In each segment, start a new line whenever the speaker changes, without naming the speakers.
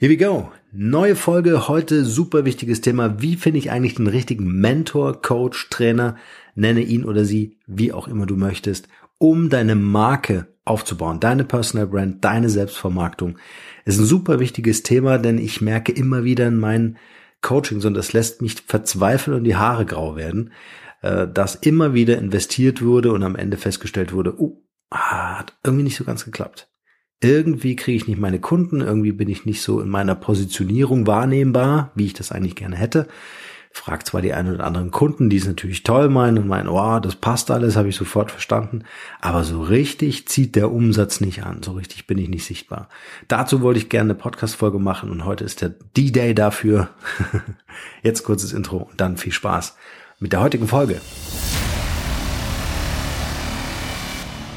Here we go. Neue Folge, heute super wichtiges Thema. Wie finde ich eigentlich den richtigen Mentor, Coach, Trainer, nenne ihn oder sie, wie auch immer du möchtest, um deine Marke aufzubauen, deine Personal Brand, deine Selbstvermarktung. Ist ein super wichtiges Thema, denn ich merke immer wieder in meinen Coachings und das lässt mich verzweifeln und die Haare grau werden, äh, dass immer wieder investiert wurde und am Ende festgestellt wurde, oh, hat irgendwie nicht so ganz geklappt irgendwie kriege ich nicht meine Kunden, irgendwie bin ich nicht so in meiner Positionierung wahrnehmbar, wie ich das eigentlich gerne hätte. Fragt zwar die einen oder anderen Kunden, die es natürlich toll meinen und meinen, oh, das passt alles, habe ich sofort verstanden, aber so richtig zieht der Umsatz nicht an, so richtig bin ich nicht sichtbar. Dazu wollte ich gerne eine Podcast-Folge machen und heute ist der D-Day dafür. Jetzt kurzes Intro und dann viel Spaß mit der heutigen Folge.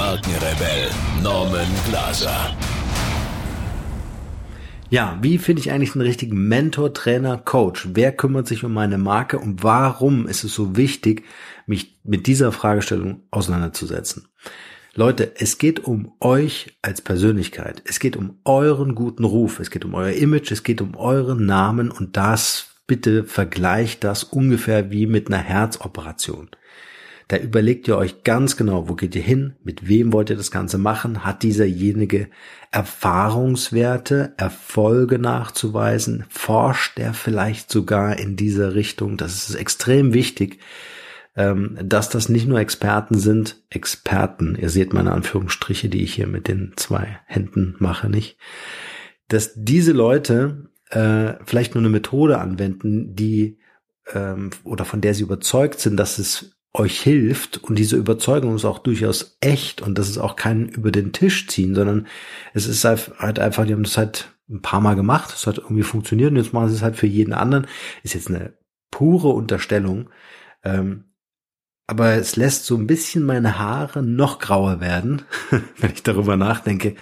Markenrebell Norman Glaser.
Ja, wie finde ich eigentlich einen richtigen Mentor, Trainer, Coach? Wer kümmert sich um meine Marke und warum ist es so wichtig, mich mit dieser Fragestellung auseinanderzusetzen? Leute, es geht um euch als Persönlichkeit. Es geht um euren guten Ruf. Es geht um euer Image. Es geht um euren Namen und das bitte vergleicht das ungefähr wie mit einer Herzoperation. Da überlegt ihr euch ganz genau, wo geht ihr hin, mit wem wollt ihr das Ganze machen, hat dieserjenige Erfahrungswerte, Erfolge nachzuweisen, forscht er vielleicht sogar in dieser Richtung. Das ist extrem wichtig, ähm, dass das nicht nur Experten sind, Experten, ihr seht meine Anführungsstriche, die ich hier mit den zwei Händen mache, nicht, dass diese Leute äh, vielleicht nur eine Methode anwenden, die ähm, oder von der sie überzeugt sind, dass es euch hilft und diese Überzeugung ist auch durchaus echt und das ist auch kein über den Tisch ziehen, sondern es ist halt einfach, die haben das halt ein paar Mal gemacht, es hat irgendwie funktioniert und jetzt machen sie es halt für jeden anderen. Ist jetzt eine pure Unterstellung, ähm, aber es lässt so ein bisschen meine Haare noch grauer werden, wenn ich darüber nachdenke.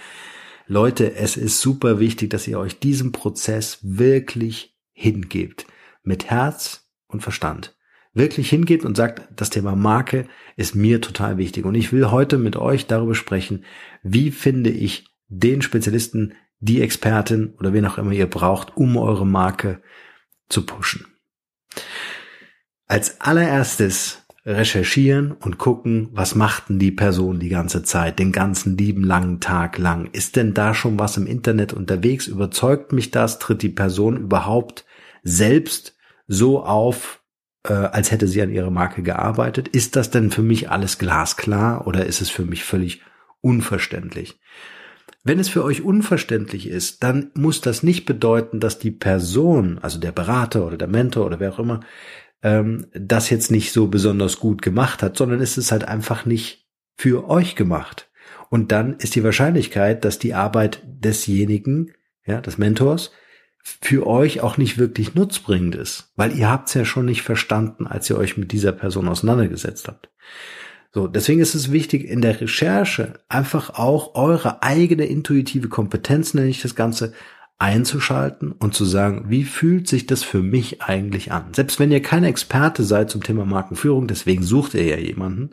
Leute, es ist super wichtig, dass ihr euch diesem Prozess wirklich hingebt. Mit Herz und Verstand wirklich hingeht und sagt, das Thema Marke ist mir total wichtig. Und ich will heute mit euch darüber sprechen, wie finde ich den Spezialisten, die Expertin oder wen auch immer ihr braucht, um eure Marke zu pushen. Als allererstes recherchieren und gucken, was macht denn die Person die ganze Zeit, den ganzen lieben langen Tag lang. Ist denn da schon was im Internet unterwegs? Überzeugt mich das? Tritt die Person überhaupt selbst so auf, äh, als hätte sie an ihrer Marke gearbeitet. Ist das denn für mich alles glasklar oder ist es für mich völlig unverständlich? Wenn es für euch unverständlich ist, dann muss das nicht bedeuten, dass die Person, also der Berater oder der Mentor oder wer auch immer, ähm, das jetzt nicht so besonders gut gemacht hat, sondern ist es halt einfach nicht für euch gemacht. Und dann ist die Wahrscheinlichkeit, dass die Arbeit desjenigen, ja, des Mentors, für euch auch nicht wirklich nutzbringend ist, weil ihr habt es ja schon nicht verstanden, als ihr euch mit dieser Person auseinandergesetzt habt. So, deswegen ist es wichtig, in der Recherche einfach auch eure eigene intuitive Kompetenz, nenne ich das Ganze, einzuschalten und zu sagen, wie fühlt sich das für mich eigentlich an? Selbst wenn ihr keine Experte seid zum Thema Markenführung, deswegen sucht ihr ja jemanden,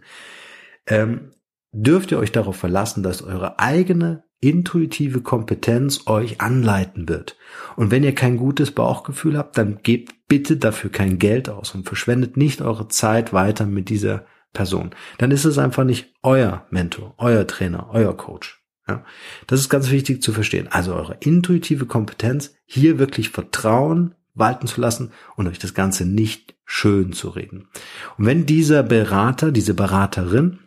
ähm, dürft ihr euch darauf verlassen, dass eure eigene intuitive Kompetenz euch anleiten wird. Und wenn ihr kein gutes Bauchgefühl habt, dann gebt bitte dafür kein Geld aus und verschwendet nicht eure Zeit weiter mit dieser Person. Dann ist es einfach nicht euer Mentor, euer Trainer, euer Coach. Ja, das ist ganz wichtig zu verstehen. Also eure intuitive Kompetenz, hier wirklich Vertrauen walten zu lassen und euch das Ganze nicht schön zu reden. Und wenn dieser Berater, diese Beraterin,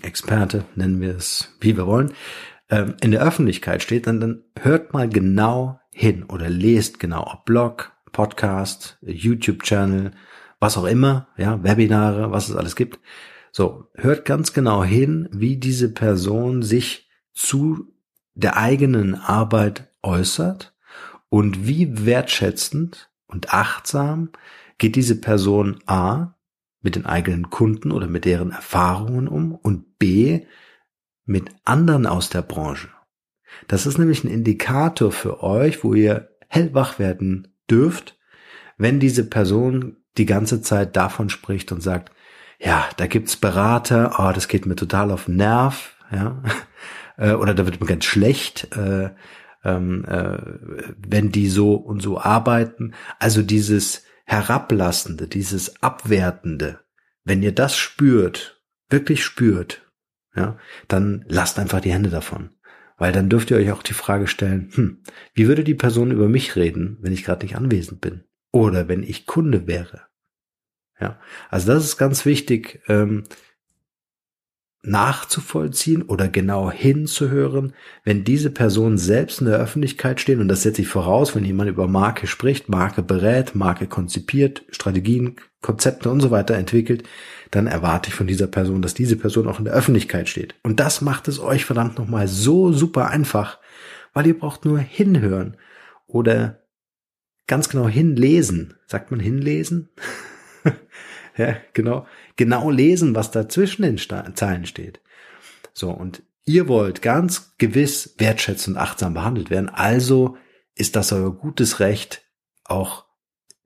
Experte, nennen wir es, wie wir wollen, ähm, in der Öffentlichkeit steht, dann, dann hört mal genau hin oder lest genau, ob Blog, Podcast, YouTube-Channel, was auch immer, ja, Webinare, was es alles gibt. So, hört ganz genau hin, wie diese Person sich zu der eigenen Arbeit äußert und wie wertschätzend und achtsam geht diese Person A mit den eigenen Kunden oder mit deren Erfahrungen um und B mit anderen aus der Branche. Das ist nämlich ein Indikator für euch, wo ihr hellwach werden dürft, wenn diese Person die ganze Zeit davon spricht und sagt, ja, da gibt's Berater, oh, das geht mir total auf den Nerv, ja, äh, oder da wird mir ganz schlecht, äh, ähm, äh, wenn die so und so arbeiten. Also dieses Herablassende, dieses Abwertende, wenn ihr das spürt, wirklich spürt, ja, dann lasst einfach die Hände davon. Weil dann dürft ihr euch auch die Frage stellen, hm, wie würde die Person über mich reden, wenn ich gerade nicht anwesend bin? Oder wenn ich Kunde wäre? Ja, also das ist ganz wichtig, ähm, nachzuvollziehen oder genau hinzuhören, wenn diese Personen selbst in der Öffentlichkeit stehen, und das setze ich voraus, wenn jemand über Marke spricht, Marke berät, Marke konzipiert, Strategien, Konzepte und so weiter entwickelt, dann erwarte ich von dieser Person, dass diese Person auch in der Öffentlichkeit steht. Und das macht es euch verdammt nochmal so super einfach, weil ihr braucht nur hinhören oder ganz genau hinlesen. Sagt man hinlesen? ja, genau, genau lesen, was da zwischen den Zeilen steht. So, und ihr wollt ganz gewiss wertschätzend und achtsam behandelt werden, also ist das euer gutes Recht, auch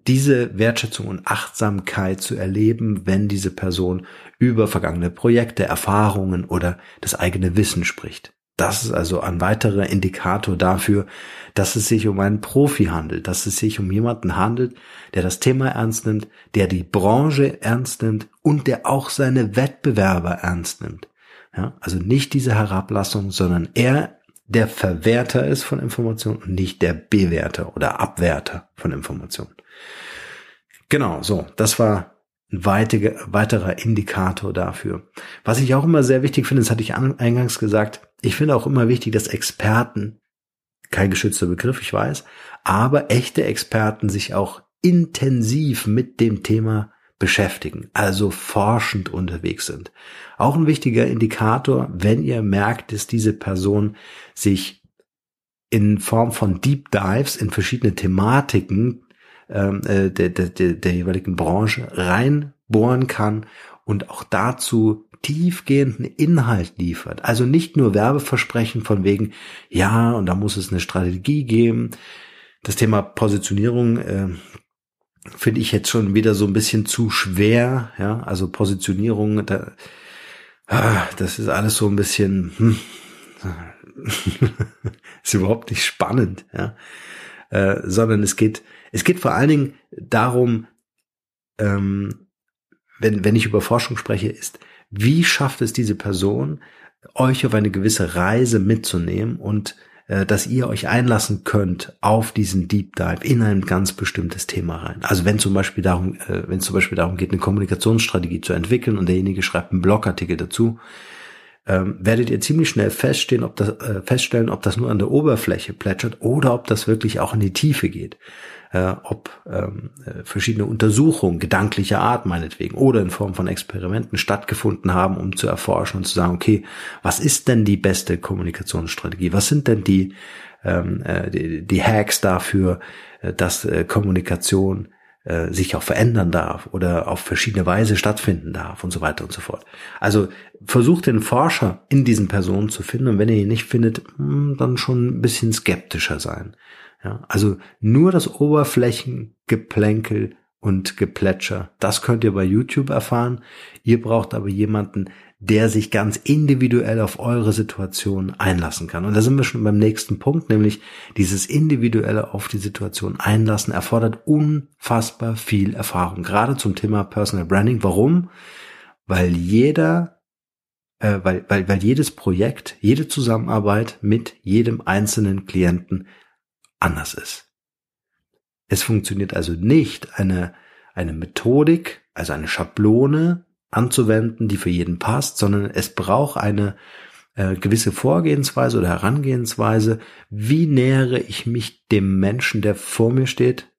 diese Wertschätzung und Achtsamkeit zu erleben, wenn diese Person über vergangene Projekte, Erfahrungen oder das eigene Wissen spricht. Das ist also ein weiterer Indikator dafür, dass es sich um einen Profi handelt, dass es sich um jemanden handelt, der das Thema ernst nimmt, der die Branche ernst nimmt und der auch seine Wettbewerber ernst nimmt. Ja, also nicht diese Herablassung, sondern er der Verwerter ist von Informationen und nicht der Bewerter oder Abwerter von Informationen. Genau, so, das war ein weiterer Indikator dafür. Was ich auch immer sehr wichtig finde, das hatte ich eingangs gesagt, ich finde auch immer wichtig, dass Experten, kein geschützter Begriff, ich weiß, aber echte Experten sich auch intensiv mit dem Thema beschäftigen, also forschend unterwegs sind. Auch ein wichtiger Indikator, wenn ihr merkt, dass diese Person sich in Form von Deep Dives in verschiedene Thematiken ähm, äh, der, der, der, der jeweiligen Branche reinbohren kann und auch dazu tiefgehenden Inhalt liefert. Also nicht nur Werbeversprechen von wegen, ja, und da muss es eine Strategie geben. Das Thema Positionierung äh, finde ich jetzt schon wieder so ein bisschen zu schwer. Ja, also Positionierung, da, ah, das ist alles so ein bisschen, hm, ist überhaupt nicht spannend. Ja, äh, sondern es geht, es geht vor allen Dingen darum, ähm, wenn, wenn ich über Forschung spreche, ist, wie schafft es diese Person, euch auf eine gewisse Reise mitzunehmen und äh, dass ihr euch einlassen könnt auf diesen Deep Dive in ein ganz bestimmtes Thema rein. Also wenn zum Beispiel darum, äh, wenn es zum Beispiel darum geht, eine Kommunikationsstrategie zu entwickeln und derjenige schreibt einen Blogartikel dazu, ähm, werdet ihr ziemlich schnell feststehen, ob das, äh, feststellen, ob das nur an der Oberfläche plätschert oder ob das wirklich auch in die Tiefe geht äh, ob ähm, äh, verschiedene Untersuchungen gedanklicher Art meinetwegen oder in Form von Experimenten stattgefunden haben, um zu erforschen und zu sagen, okay, was ist denn die beste Kommunikationsstrategie? Was sind denn die, ähm, äh, die, die Hacks dafür, äh, dass Kommunikation äh, sich auch verändern darf oder auf verschiedene Weise stattfinden darf und so weiter und so fort. Also versucht den Forscher in diesen Personen zu finden und wenn ihr ihn nicht findet, hm, dann schon ein bisschen skeptischer sein. Ja, also nur das Oberflächengeplänkel und Geplätscher. Das könnt ihr bei YouTube erfahren. Ihr braucht aber jemanden, der sich ganz individuell auf eure Situation einlassen kann. Und da sind wir schon beim nächsten Punkt, nämlich dieses individuelle auf die Situation einlassen erfordert unfassbar viel Erfahrung, gerade zum Thema Personal Branding. Warum? Weil jeder, äh, weil, weil, weil jedes Projekt, jede Zusammenarbeit mit jedem einzelnen Klienten anders ist. Es funktioniert also nicht, eine, eine Methodik, also eine Schablone anzuwenden, die für jeden passt, sondern es braucht eine äh, gewisse Vorgehensweise oder Herangehensweise. Wie nähere ich mich dem Menschen, der vor mir steht,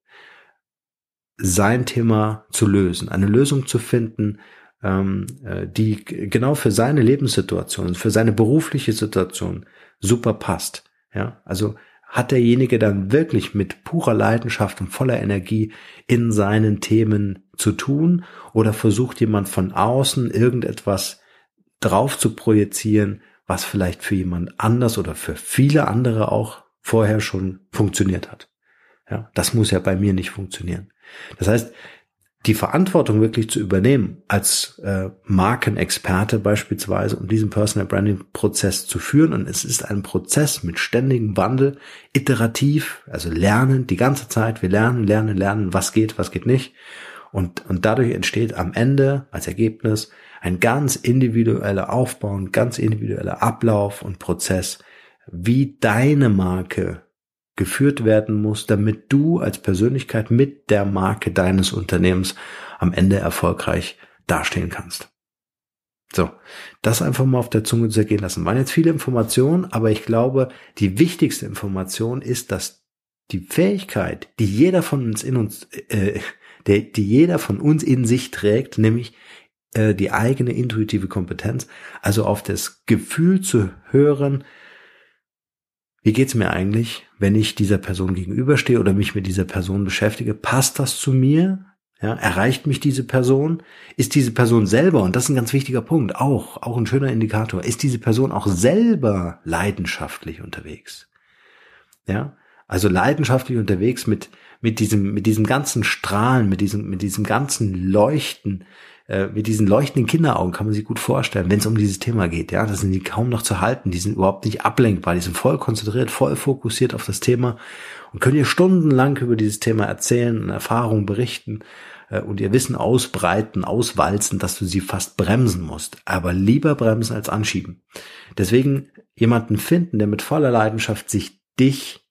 sein Thema zu lösen, eine Lösung zu finden, ähm, äh, die genau für seine Lebenssituation, für seine berufliche Situation super passt. Ja, also hat derjenige dann wirklich mit purer Leidenschaft und voller Energie in seinen Themen zu tun oder versucht jemand von außen irgendetwas drauf zu projizieren, was vielleicht für jemand anders oder für viele andere auch vorher schon funktioniert hat. Ja, das muss ja bei mir nicht funktionieren. Das heißt, die Verantwortung wirklich zu übernehmen als äh, Markenexperte beispielsweise, um diesen Personal Branding Prozess zu führen. Und es ist ein Prozess mit ständigem Wandel, iterativ, also lernen die ganze Zeit. Wir lernen, lernen, lernen, was geht, was geht nicht. Und, und dadurch entsteht am Ende als Ergebnis ein ganz individueller Aufbau, ein ganz individueller Ablauf und Prozess, wie deine Marke geführt werden muss, damit du als Persönlichkeit mit der Marke deines Unternehmens am Ende erfolgreich dastehen kannst. So, das einfach mal auf der Zunge zergehen lassen. Waren jetzt viele Informationen, aber ich glaube, die wichtigste Information ist, dass die Fähigkeit, die jeder von uns in uns, äh, die jeder von uns in sich trägt, nämlich äh, die eigene intuitive Kompetenz, also auf das Gefühl zu hören, wie geht's mir eigentlich, wenn ich dieser Person gegenüberstehe oder mich mit dieser Person beschäftige? Passt das zu mir? Ja, erreicht mich diese Person? Ist diese Person selber, und das ist ein ganz wichtiger Punkt, auch, auch ein schöner Indikator, ist diese Person auch selber leidenschaftlich unterwegs? Ja, also leidenschaftlich unterwegs mit, mit diesem, mit diesem ganzen Strahlen, mit diesem, mit diesem ganzen Leuchten, äh, mit diesen leuchtenden Kinderaugen kann man sich gut vorstellen, wenn es um dieses Thema geht. Ja, das sind die kaum noch zu halten, die sind überhaupt nicht ablenkbar, die sind voll konzentriert, voll fokussiert auf das Thema und können ihr stundenlang über dieses Thema erzählen und Erfahrungen berichten äh, und ihr Wissen ausbreiten, auswalzen, dass du sie fast bremsen musst. Aber lieber bremsen als anschieben. Deswegen jemanden finden, der mit voller Leidenschaft sich dich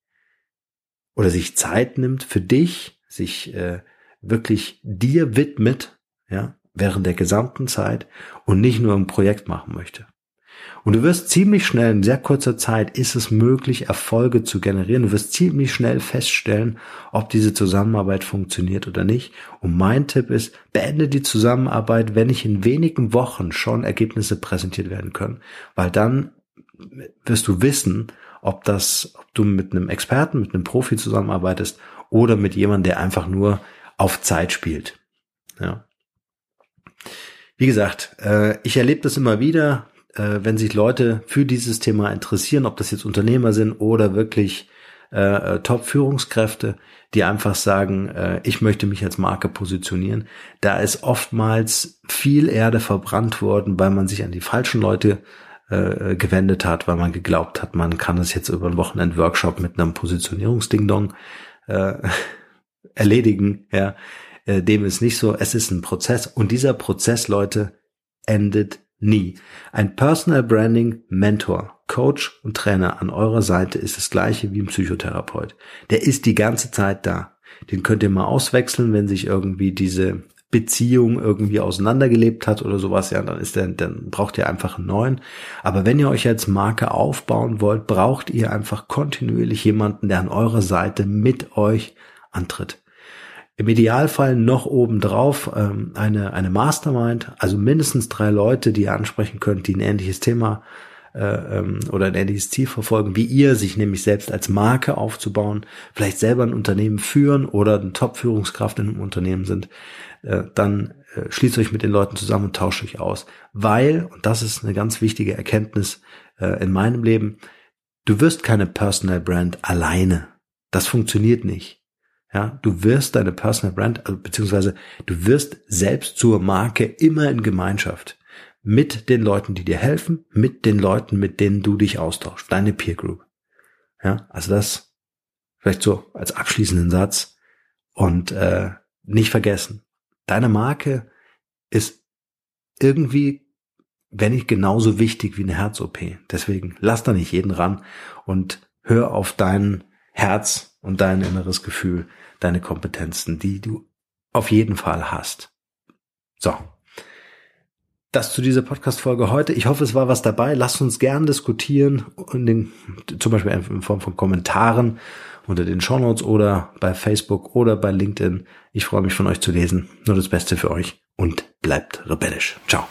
oder sich Zeit nimmt für dich, sich äh, wirklich dir widmet, ja, während der gesamten Zeit und nicht nur ein Projekt machen möchte. Und du wirst ziemlich schnell, in sehr kurzer Zeit ist es möglich, Erfolge zu generieren. Du wirst ziemlich schnell feststellen, ob diese Zusammenarbeit funktioniert oder nicht. Und mein Tipp ist, beende die Zusammenarbeit, wenn nicht in wenigen Wochen schon Ergebnisse präsentiert werden können. Weil dann wirst du wissen, ob das, ob du mit einem Experten, mit einem Profi zusammenarbeitest oder mit jemandem, der einfach nur auf Zeit spielt. Ja. Wie gesagt, äh, ich erlebe das immer wieder, äh, wenn sich Leute für dieses Thema interessieren, ob das jetzt Unternehmer sind oder wirklich äh, Top-Führungskräfte, die einfach sagen, ich möchte mich als Marke positionieren. Da ist oftmals viel Erde verbrannt worden, weil man sich an die falschen Leute gewendet hat, weil man geglaubt hat, man kann es jetzt über einen Wochenend-Workshop mit einem Positionierungsding-Dong äh, erledigen. Ja, äh, dem ist nicht so. Es ist ein Prozess und dieser Prozess, Leute, endet nie. Ein Personal Branding Mentor, Coach und Trainer an eurer Seite ist das gleiche wie ein Psychotherapeut. Der ist die ganze Zeit da. Den könnt ihr mal auswechseln, wenn sich irgendwie diese Beziehung irgendwie auseinandergelebt hat oder sowas, ja, dann ist der, dann braucht ihr einfach einen neuen. Aber wenn ihr euch als Marke aufbauen wollt, braucht ihr einfach kontinuierlich jemanden, der an eurer Seite mit euch antritt. Im Idealfall noch obendrauf ähm, eine, eine Mastermind, also mindestens drei Leute, die ihr ansprechen könnt, die ein ähnliches Thema äh, ähm, oder ein ähnliches Ziel verfolgen, wie ihr, sich nämlich selbst als Marke aufzubauen, vielleicht selber ein Unternehmen führen oder eine Top-Führungskraft in einem Unternehmen sind, äh, dann äh, schließt euch mit den Leuten zusammen und tauscht euch aus. Weil, und das ist eine ganz wichtige Erkenntnis äh, in meinem Leben, du wirst keine Personal Brand alleine. Das funktioniert nicht. Ja, du wirst deine Personal Brand, also, beziehungsweise du wirst selbst zur Marke immer in Gemeinschaft mit den Leuten, die dir helfen, mit den Leuten, mit denen du dich austauschst, deine Peer Group. Ja, also das vielleicht so als abschließenden Satz und äh, nicht vergessen, deine Marke ist irgendwie, wenn nicht genauso wichtig wie eine Herz-OP. Deswegen lass da nicht jeden ran und hör auf dein Herz und dein inneres Gefühl, deine Kompetenzen, die du auf jeden Fall hast. So. Das zu dieser Podcast-Folge heute. Ich hoffe, es war was dabei. Lasst uns gern diskutieren, in den, zum Beispiel in Form von Kommentaren unter den Shownotes oder bei Facebook oder bei LinkedIn. Ich freue mich von euch zu lesen. Nur das Beste für euch und bleibt rebellisch. Ciao.